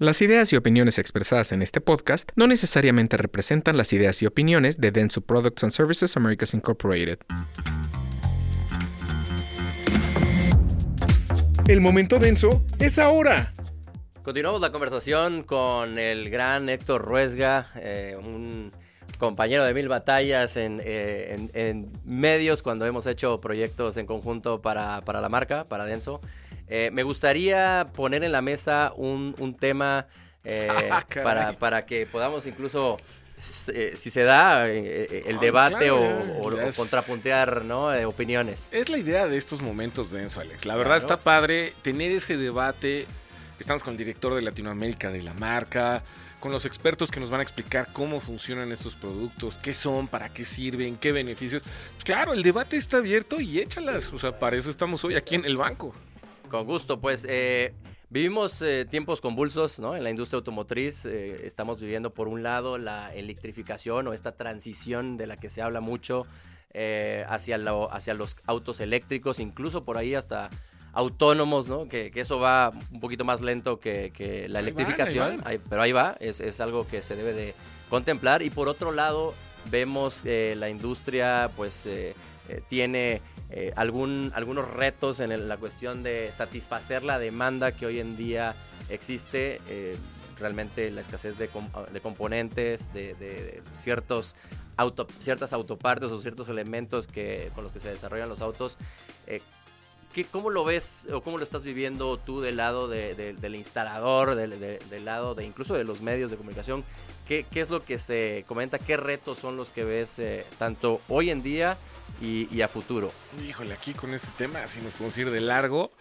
Las ideas y opiniones expresadas en este podcast no necesariamente representan las ideas y opiniones de Denso Products and Services Americas Incorporated. El momento denso es ahora. Continuamos la conversación con el gran Héctor Ruesga, eh, un compañero de mil batallas en, eh, en, medios cuando hemos hecho proyectos en conjunto para, para la marca, para Denso. Eh, me gustaría poner en la mesa un, un tema eh, ah, para, para, que podamos incluso, eh, si se da, el ah, debate o, contrapuntear ¿no? opiniones. Es la idea de estos momentos denso, Alex. La verdad está padre tener ese debate. Estamos con el director de Latinoamérica de la marca, con los expertos que nos van a explicar cómo funcionan estos productos, qué son, para qué sirven, qué beneficios. Claro, el debate está abierto y échalas. O sea, para eso estamos hoy aquí en el banco. Con gusto, pues eh, vivimos eh, tiempos convulsos ¿no? en la industria automotriz. Eh, estamos viviendo por un lado la electrificación o esta transición de la que se habla mucho hacia, hacia los autos eléctricos, incluso por ahí hasta autónomos, ¿no? Que, eso va un poquito más lento que, la electrificación, pero ahí va, es, es, algo que se debe de contemplar. Y por otro lado, vemos que la industria pues tiene eh, algún, algunos retos en la cuestión de satisfacer la demanda que hoy en día existe. Eh, realmente la escasez de, componentes, de, ciertos auto, ciertas autopartes o ciertos elementos que, con los que se desarrollan los autos. Eh, ¿qué, ¿Cómo lo ves o cómo lo estás viviendo tú del lado del instalador, del, lado de incluso de los medios de comunicación? ¿Qué, ¿Qué, es lo que se comenta? ¿Qué retos son los que ves tanto hoy en día y, a futuro. Híjole, aquí con este tema, si nos podemos ir de largo.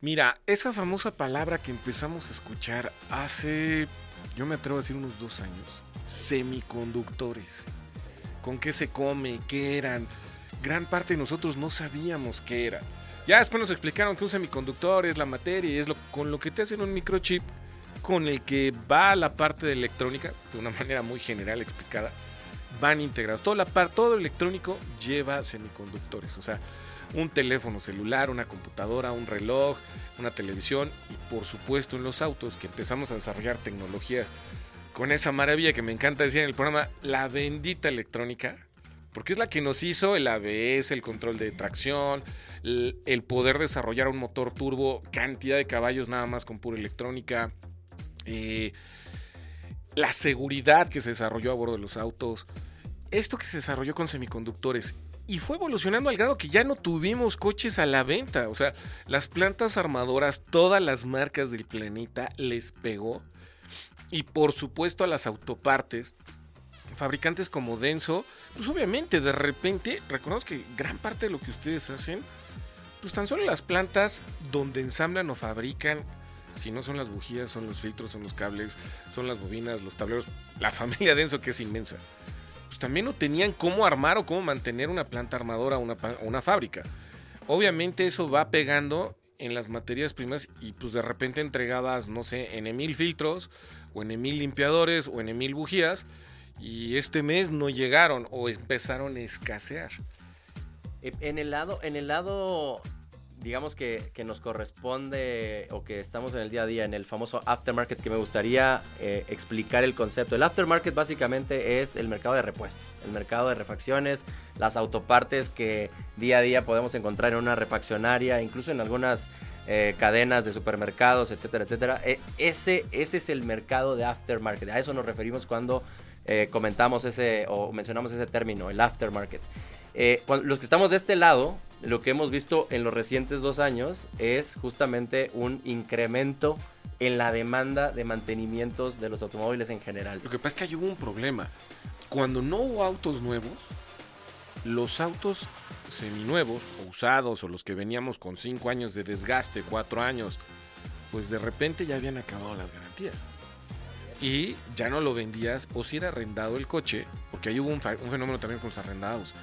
Mira, esa famosa palabra que empezamos a escuchar hace, yo me atrevo a decir unos dos años, semiconductores. ¿Con qué se come? ¿Qué eran? Gran parte de nosotros no sabíamos qué era. Ya después nos explicaron que un semiconductor es la materia y es lo, con lo que te hacen un microchip con el que va la parte de electrónica, de una manera muy general explicada, van integrados. Todo, la todo electrónico lleva semiconductores, o sea, un teléfono celular, una computadora, un reloj, una televisión y por supuesto en los autos que empezamos a desarrollar tecnología con esa maravilla que me encanta decir en el programa, la bendita electrónica, porque es la que nos hizo el ABS, el control de tracción, el, poder desarrollar un motor turbo, cantidad de caballos nada más con pura electrónica. Eh, la seguridad que se desarrolló a bordo de los autos, esto que se desarrolló con semiconductores y fue evolucionando al grado que ya no tuvimos coches a la venta. O sea, las plantas armadoras, todas las marcas del planeta les pegó. Y por supuesto a las autopartes, fabricantes como Denso, pues obviamente de repente, reconozco que gran parte de lo que ustedes hacen, pues tan solo las plantas donde ensamblan o fabrican si no son las bujías, son los filtros, son los cables, son las bobinas, los tableros, la familia Denso que es inmensa. Pues también no tenían cómo armar o cómo mantener una planta armadora o una, una fábrica. Obviamente eso va pegando en las materias primas y pues de repente entregabas, no sé, en mil filtros o en mil limpiadores o en mil bujías y este mes no llegaron o empezaron a escasear. En el lado, en el lado digamos que, nos corresponde o que estamos en el día a día en el famoso aftermarket que me gustaría eh, explicar el concepto. El aftermarket básicamente es el mercado de repuestos, el mercado de refacciones, las autopartes que día a día podemos encontrar en una refaccionaria, incluso en algunas eh, cadenas de supermercados, etcétera, etcétera. E, ese, ese es el mercado de aftermarket. A eso nos referimos cuando eh, comentamos ese o mencionamos ese término, el aftermarket. los que estamos de este lado, lo que hemos visto en los recientes dos años es justamente un incremento en la demanda de mantenimientos de los automóviles en general. Lo que pasa es que hay hubo un problema. Cuando no hubo autos nuevos, los autos seminuevos o usados o los que veníamos con cinco años de desgaste, cuatro años, pues de repente ya habían acabado las garantías. Y ya no lo vendías o si era arrendado el coche, porque ahí hubo un, un fenómeno también con los arrendados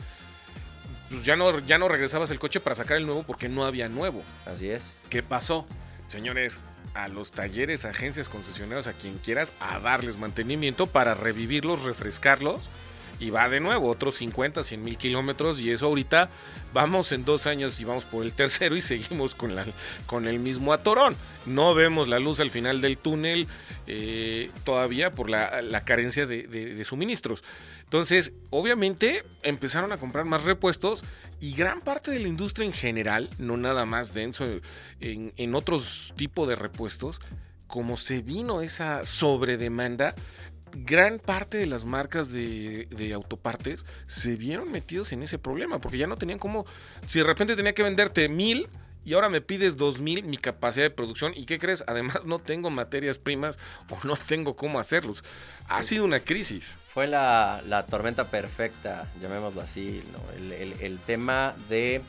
pues ya no, ya no regresabas el coche para sacar el nuevo porque no había nuevo. Así es. ¿Qué pasó? Señores, a los talleres, agencias, concesionarios, a quien quieras, a darles mantenimiento para revivirlos, refrescarlos y va de nuevo otros 50, 100 mil kilómetros y eso ahorita vamos en dos años y vamos por el tercero y seguimos con, la, con el mismo atorón. No vemos la luz al final del túnel eh, todavía por la, carencia de, suministros. Entonces, obviamente empezaron a comprar más repuestos y gran parte de la industria en general, no nada más denso en, en otros tipos de repuestos, como se vino esa sobredemanda, gran parte de las marcas de, autopartes se vieron metidos en ese problema, porque ya no tenían como, si de repente tenía que venderte mil y ahora me pides dos mil mi capacidad de producción, ¿y qué crees? Además no tengo materias primas o no tengo cómo hacerlos. Ha sido una crisis. Fue la, tormenta perfecta, llamémoslo así, el, tema de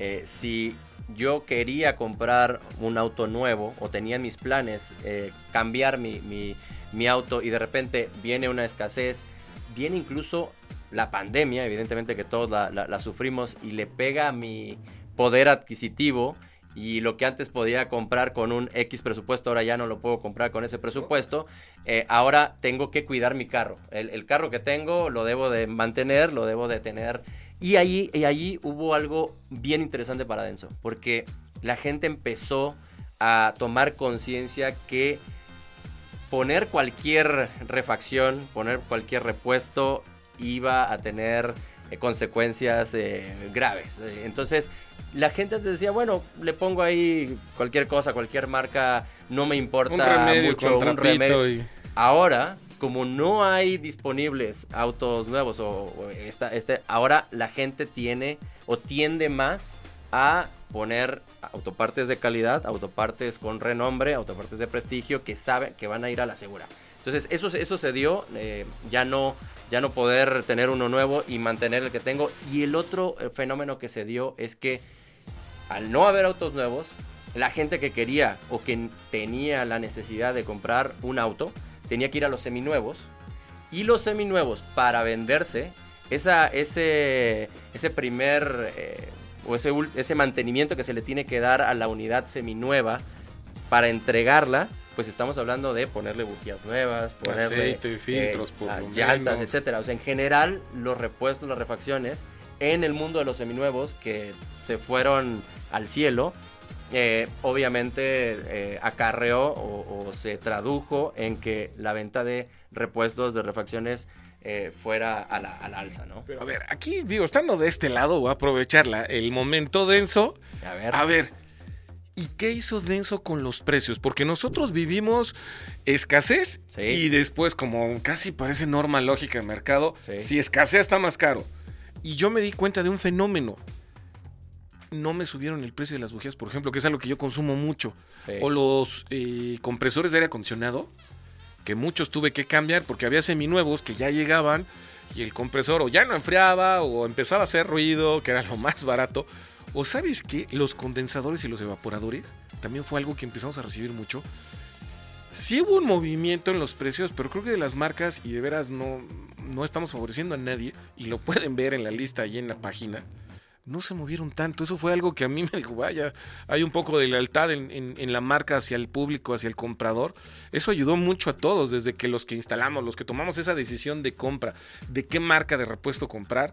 eh, si yo quería comprar un auto nuevo o tenía mis planes eh, cambiar mi mi auto y de repente viene una escasez, viene incluso la pandemia, evidentemente que todos la, sufrimos y le pega a mi poder adquisitivo y lo que antes podía comprar con un X presupuesto, ahora ya no lo puedo comprar con ese presupuesto, eh, ahora tengo que cuidar mi carro. El, carro que tengo lo debo de mantener, lo debo de tener. Y ahí, y ahí hubo algo bien interesante para Denso, porque la gente empezó a tomar conciencia que poner cualquier refacción, poner cualquier repuesto iba a tener eh, consecuencias eh, graves. Eh, entonces, la gente antes decía, bueno, le pongo ahí cualquier cosa, cualquier marca, no me importa un remedio, mucho, un remedio. Ahora, como no hay disponibles autos nuevos o, esta, este, ahora la gente tiene o tiende más a poner autopartes de calidad, autopartes con renombre, autopartes de prestigio que saben que van a ir a la segura. Entonces eso, eso se dio, eh, ya, no, ya no poder tener uno nuevo y mantener el que tengo. Y el otro eh, fenómeno que se dio es que al no haber autos nuevos, la gente que quería o que tenía la necesidad de comprar un auto, tenía que ir a los seminuevos. Y los seminuevos, para venderse, esa, ese, ese primer... Eh, o ese, ese mantenimiento que se le tiene que dar a la unidad seminueva para entregarla, pues estamos hablando de ponerle bujías nuevas, ponerle Aceite, filtros, eh, llantas, etcétera. O sea, en general, los repuestos, las refacciones en el mundo de los seminuevos que se fueron al cielo, eh, obviamente eh, acarreó o, o, se tradujo en que la venta de repuestos, de refacciones, eh, fuera a la, alza, ¿no? Pero a ver, aquí digo, estando de este lado, voy a aprovecharla, el momento denso. A ver. A ver. ¿Y qué hizo Denso con los precios? Porque nosotros vivimos escasez y después, como casi parece norma lógica de mercado, si escasea está más caro. Y yo me di cuenta de un fenómeno. No me subieron el precio de las bujías, por ejemplo, que es algo que yo consumo mucho. O los eh, compresores de aire acondicionado que muchos tuve que cambiar porque había seminuevos que ya llegaban y el compresor o ya no enfriaba o empezaba a hacer ruido, que era lo más barato. O sabes que los condensadores y los evaporadores también fue algo que empezamos a recibir mucho. Sí hubo un movimiento en los precios, pero creo que de las marcas y de veras no, no estamos favoreciendo a nadie y lo pueden ver en la lista ahí en la página no se movieron tanto. Eso fue algo que a mí me dijo, vaya, hay un poco de lealtad en, la marca hacia el público, hacia el comprador. Eso ayudó mucho a todos, desde que los que instalamos, los que tomamos esa decisión de compra, de qué marca de repuesto comprar,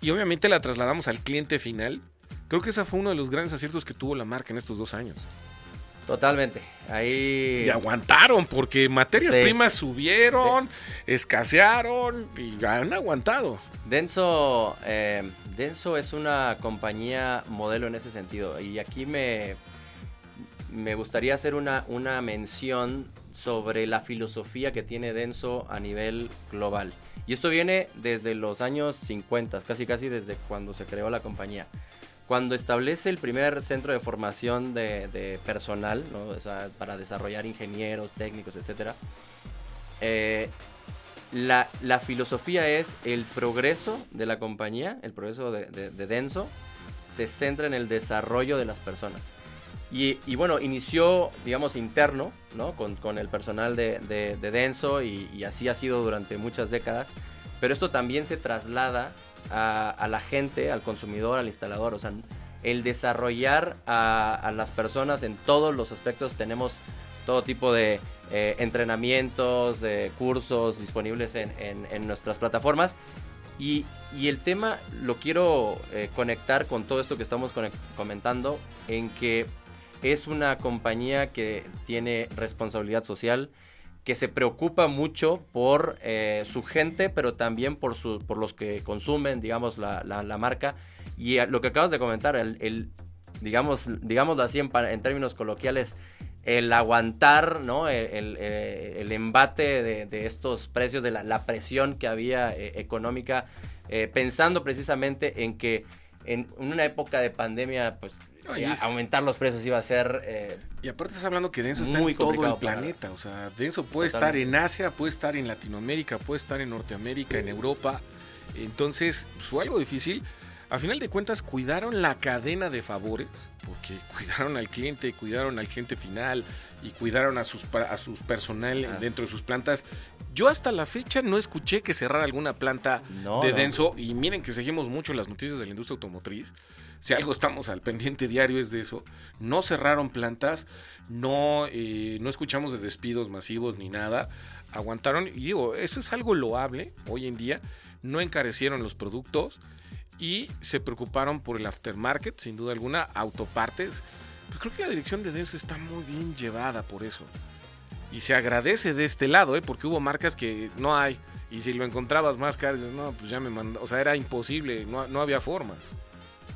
y obviamente la trasladamos al cliente final. Creo que ese fue uno de los grandes aciertos que tuvo la marca en estos dos años. Totalmente. Ahí. Y aguantaron, porque materias primas subieron, escasearon y han aguantado. Denso, eh, Denso es una compañía modelo en ese sentido. Y aquí me, me gustaría hacer una, una mención sobre la filosofía que tiene Denso a nivel global. Y esto viene desde los años 50, casi casi desde cuando se creó la compañía cuando establece el primer centro de formación de, personal, para desarrollar ingenieros, técnicos, etc., la, filosofía es el progreso de la compañía, el progreso de, Denso, se centra en el desarrollo de las personas. Y, bueno, inició, digamos, interno, ¿no? Con, el personal de, Denso y, y, así ha sido durante muchas décadas. Pero esto también se traslada a, la gente, al consumidor, al instalador. O sea, el desarrollar a, las personas en todos los aspectos. Tenemos todo tipo de eh, entrenamientos, de cursos disponibles en, nuestras plataformas. Y, y el tema lo quiero eh, conectar con todo esto que estamos comentando, en que es una compañía que tiene responsabilidad social, que se preocupa mucho por eh, su gente, pero también por, su, por los que consumen, digamos, la, la, marca. Y lo que acabas de comentar, el, el digamos, digámoslo así en, en, términos coloquiales, el aguantar, ¿no? El, el, embate de, de, estos precios, de la, la presión que había eh, económica, eh, pensando precisamente en que en una época de pandemia, pues aumentar los precios iba a ser. Eh, y aparte estás hablando que Denso está en todo el planeta. O sea, Denso puede estar en Asia, puede estar en Latinoamérica, puede estar en Norteamérica, en Europa. Entonces, pues, fue algo difícil. A final de cuentas, cuidaron la cadena de favores, porque cuidaron al cliente, cuidaron al cliente final y cuidaron a sus, a sus personal ah. dentro de sus plantas. Yo hasta la fecha no escuché que cerrara alguna planta de Denso. Y miren que seguimos mucho las noticias de la industria automotriz si algo estamos al pendiente diario es de eso. No cerraron plantas, no, eh, no escuchamos de despidos masivos ni nada. Aguantaron, y digo, eso es algo loable hoy en día. No encarecieron los productos y se preocuparon por el aftermarket, sin duda alguna, autopartes. Pues creo que la dirección de Denso está muy bien llevada por eso. Y se agradece de este lado, ¿eh? porque hubo marcas que no hay. Y si lo encontrabas más caro, no, pues ya me mandó. O sea, era imposible, no, no había forma.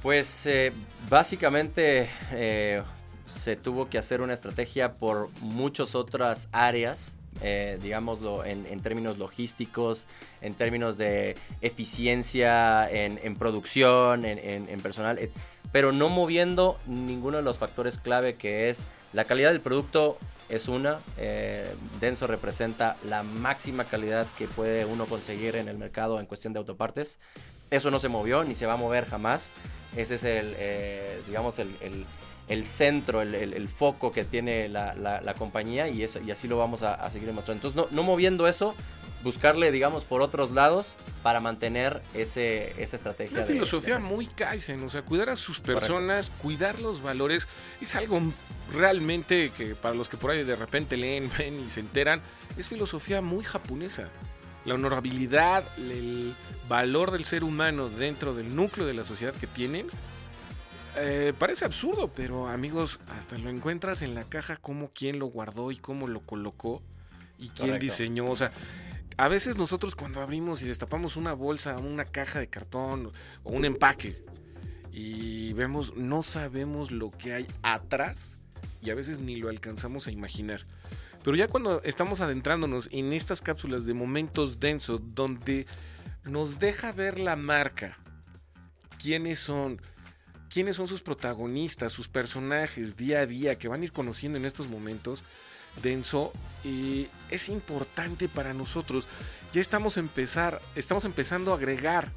Pues eh, básicamente eh, se tuvo que hacer una estrategia por muchas otras áreas, eh, digámoslo en, términos logísticos, en términos de eficiencia, en, producción, en, personal, pero no moviendo ninguno de los factores clave que es la calidad del producto es una, Denso representa la máxima calidad que puede uno conseguir en el mercado en cuestión de autopartes. Eso no se movió ni se va a mover jamás. Ese es el, eh, digamos, el, centro, el, foco que tiene la, compañía y, eso, y así lo vamos a, seguir demostrando. Entonces, no, moviendo eso, buscarle, digamos, por otros lados para mantener ese, esa estrategia. Una filosofía muy Kaizen, o sea, cuidar a sus personas, cuidar los valores, es algo realmente que para los que por ahí de repente leen, ven y se enteran, es filosofía muy japonesa la honorabilidad, el valor del ser humano dentro del núcleo de la sociedad que tienen, eh, parece absurdo, pero amigos, hasta lo encuentras en la caja cómo quién lo guardó y cómo lo colocó y quién diseñó. O sea, a veces nosotros cuando abrimos y destapamos una bolsa, una caja de cartón o un empaque y vemos, no sabemos lo que hay atrás y a veces ni lo alcanzamos a imaginar. Pero ya cuando estamos adentrándonos en estas cápsulas de momentos densos, donde nos deja ver la marca, quiénes son, quiénes son sus protagonistas, sus personajes día a día que van a ir conociendo en estos momentos, denso, y es importante para nosotros. Ya estamos, empezar, estamos empezando a agregar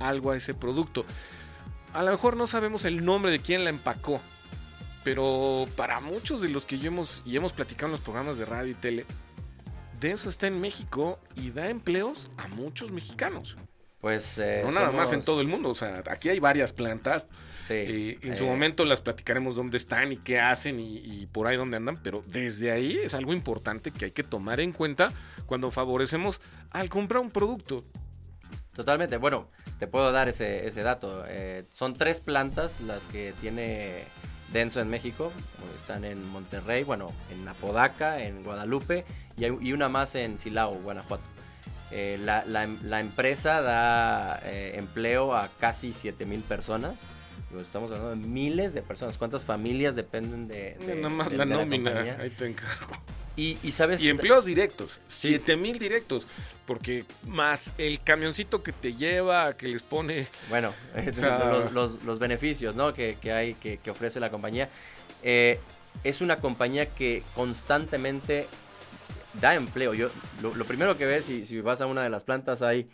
algo a ese producto. A lo mejor no sabemos el nombre de quién la empacó, pero para muchos de los que yo hemos, y hemos platicado en los programas de radio y tele, Denso está en México y da empleos a muchos mexicanos. Pues eh, no nada más en todo el mundo, o sea, aquí hay varias plantas. Sí, eh, en su eh, momento las platicaremos dónde están y qué hacen y, y, por ahí dónde andan, pero desde ahí es algo importante que hay que tomar en cuenta cuando favorecemos al comprar un producto. Totalmente, bueno, te puedo dar ese, ese dato. son tres plantas las que tiene Denso en México, están en Monterrey, bueno, en Apodaca, en Guadalupe y, una más en Silao, Guanajuato. Eh, la, empresa da eh, empleo a casi 7 mil personas. Estamos hablando de miles de personas. ¿Cuántas familias dependen de, Nada más la nómina, ahí te encargo. Y, sabes. Y empleos directos, 7 mil directos. Porque más el camioncito que te lleva, que les pone. Bueno, los, beneficios ¿no? que, hay, que, ofrece la compañía. Eh, es una compañía que constantemente da empleo. Yo, lo, primero que ves, si, si vas a una de las plantas, hay.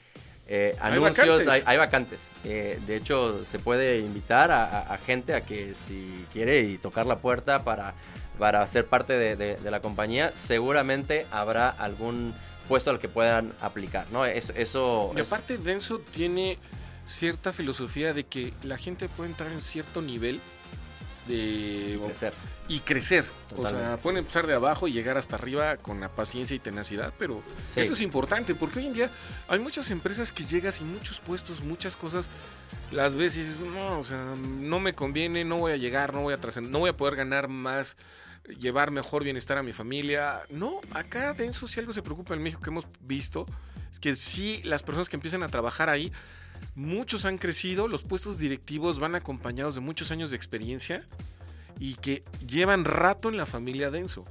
Eh, anuncios, hay vacantes. Eh, de hecho, se puede invitar a, gente a que si quiere y tocar la puerta para para ser parte de, la compañía, seguramente habrá algún puesto al que puedan aplicar, ¿no? Eso, eso y aparte Denso tiene cierta filosofía de que la gente puede entrar en cierto nivel de crecer. y crecer. O sea, pueden empezar de abajo y llegar hasta arriba con la paciencia y tenacidad, pero Sí. eso es importante porque hoy en día hay muchas empresas que llegas y muchos puestos, muchas cosas, las dices, no, o sea, no me conviene, no voy a llegar, no voy a trascender, no voy a poder ganar más, llevar mejor bienestar a mi familia. No, acá Denso si algo se preocupa en México que hemos visto, es que sí, las personas que empiezan a trabajar ahí, muchos han crecido, los puestos directivos van acompañados de muchos años de experiencia y que llevan rato en la familia Denso.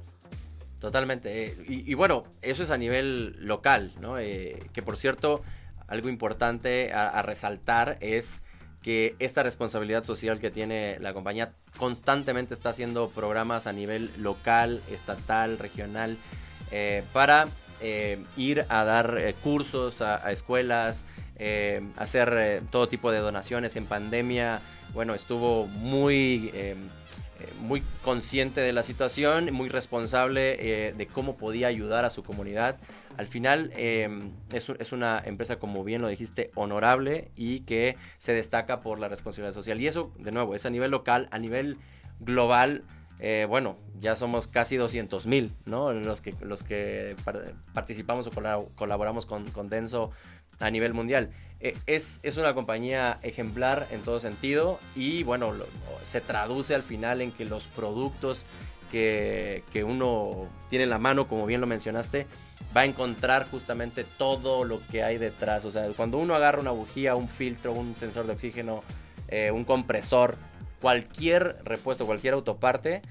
Totalmente. eh, Y, bueno, eso es a nivel local, ¿no? Eh, que por cierto, algo importante a, resaltar es que esta responsabilidad social que tiene la compañía constantemente está haciendo programas a nivel local, estatal, regional, eh, para ir a dar cursos a escuelas, eh, hacer eh, todo tipo de donaciones en pandemia. Bueno, estuvo muy... eh, eh, muy consciente de la situación, muy responsable de cómo podía ayudar a su comunidad. Al final eh, es, es una empresa, como bien lo dijiste, honorable y que se destaca por la responsabilidad social. Y eso, de nuevo, es a nivel local, a nivel global. bueno, ya somos casi 200 mil, ¿no? Los que, los que par- participamos o colab- colaboramos con, con Denso a nivel mundial. Eh, es, es una compañía ejemplar en todo sentido y bueno, se traduce al final en que los productos que, que uno tiene en la mano, como bien lo mencionaste, va a encontrar justamente todo lo que hay detrás. O sea, cuando uno agarra una bujía, un filtro, un sensor de oxígeno, eh, un compresor, cualquier repuesto, cualquier autoparte,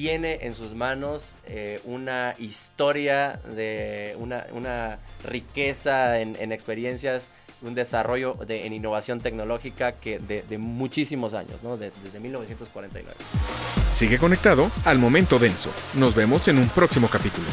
tiene en sus manos eh, una historia de una, riqueza en, en experiencias, un desarrollo de, en innovación tecnológica que de, muchísimos años, ¿no? Des- desde 1949. Sigue conectado al momento denso. Nos vemos en un próximo capítulo.